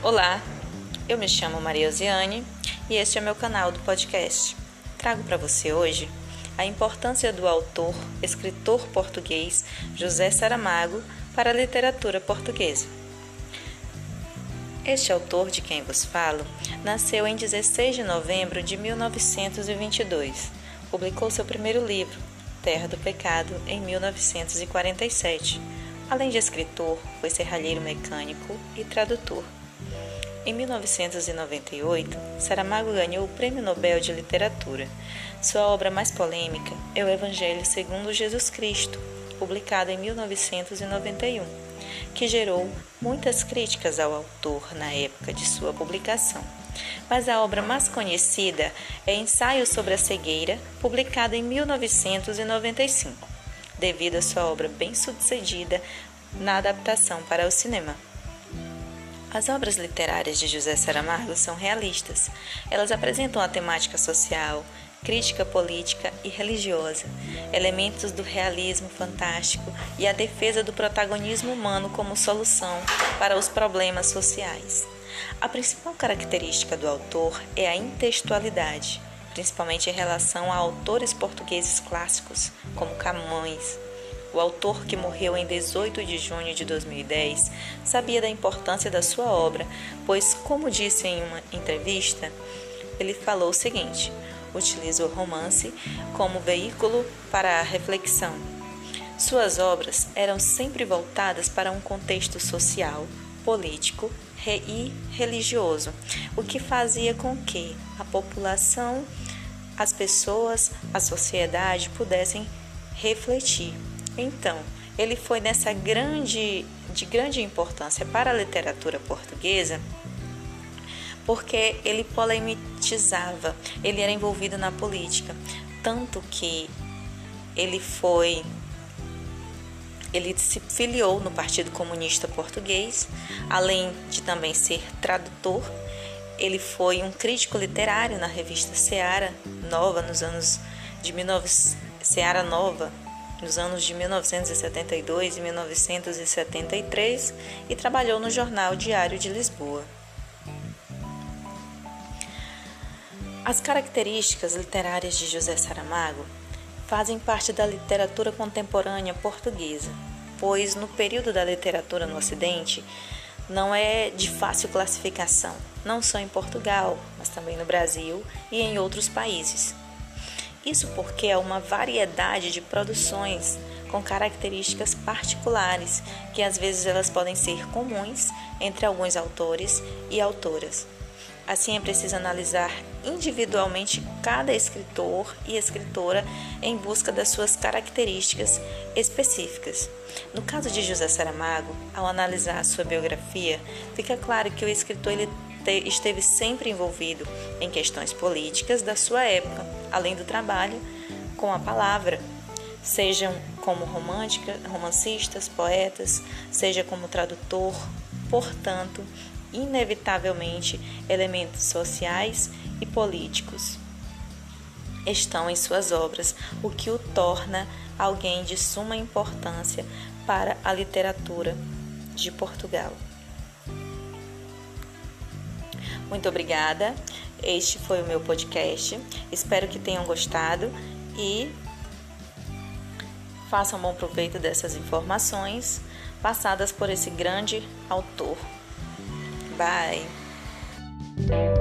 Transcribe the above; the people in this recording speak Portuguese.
Olá, eu me chamo Maria Osiane e este é meu canal do podcast. Trago para você hoje a importância do autor, escritor português José Saramago para a literatura portuguesa. Este autor de quem vos falo nasceu em 16 de novembro de 1922. Publicou seu primeiro livro, Terra do Pecado, em 1947. Além de escritor, foi serralheiro mecânico e tradutor. Em 1998, Saramago ganhou o Prêmio Nobel de Literatura. Sua obra mais polêmica é o Evangelho segundo Jesus Cristo, publicado em 1991, que gerou muitas críticas ao autor na época de sua publicação. Mas a obra mais conhecida é Ensaio sobre a Cegueira, publicada em 1995, devido à sua obra bem-sucedida na adaptação para o cinema. As obras literárias de José Saramago são realistas. Elas apresentam a temática social, crítica política e religiosa, elementos do realismo fantástico e a defesa do protagonismo humano como solução para os problemas sociais. A principal característica do autor é a intextualidade, principalmente em relação a autores portugueses clássicos como Camões, o autor, que morreu em 18 de junho de 2010, sabia da importância da sua obra, pois, como disse em uma entrevista, ele falou o seguinte: utiliza o romance como veículo para a reflexão. Suas obras eram sempre voltadas para um contexto social, político e religioso, o que fazia com que a população, as pessoas, a sociedade pudessem refletir então, ele foi nessa grande de grande importância para a literatura portuguesa, porque ele polemizava, ele era envolvido na política, tanto que ele foi ele se filiou no Partido Comunista Português, além de também ser tradutor. Ele foi um crítico literário na revista Seara Nova nos anos de 19 Seara Nova nos anos de 1972 e 1973 e trabalhou no Jornal Diário de Lisboa. As características literárias de José Saramago fazem parte da literatura contemporânea portuguesa, pois no período da literatura no Ocidente não é de fácil classificação, não só em Portugal, mas também no Brasil e em outros países. Isso porque há uma variedade de produções com características particulares, que às vezes elas podem ser comuns entre alguns autores e autoras. Assim, é preciso analisar individualmente cada escritor e escritora em busca das suas características específicas. No caso de José Saramago, ao analisar a sua biografia, fica claro que o escritor ele esteve sempre envolvido em questões políticas da sua época, além do trabalho com a palavra, sejam como romântica, romancistas, poetas, seja como tradutor, portanto, inevitavelmente elementos sociais e políticos estão em suas obras, o que o torna alguém de suma importância para a literatura de Portugal. Muito obrigada. Este foi o meu podcast. Espero que tenham gostado e façam bom proveito dessas informações passadas por esse grande autor. Bye!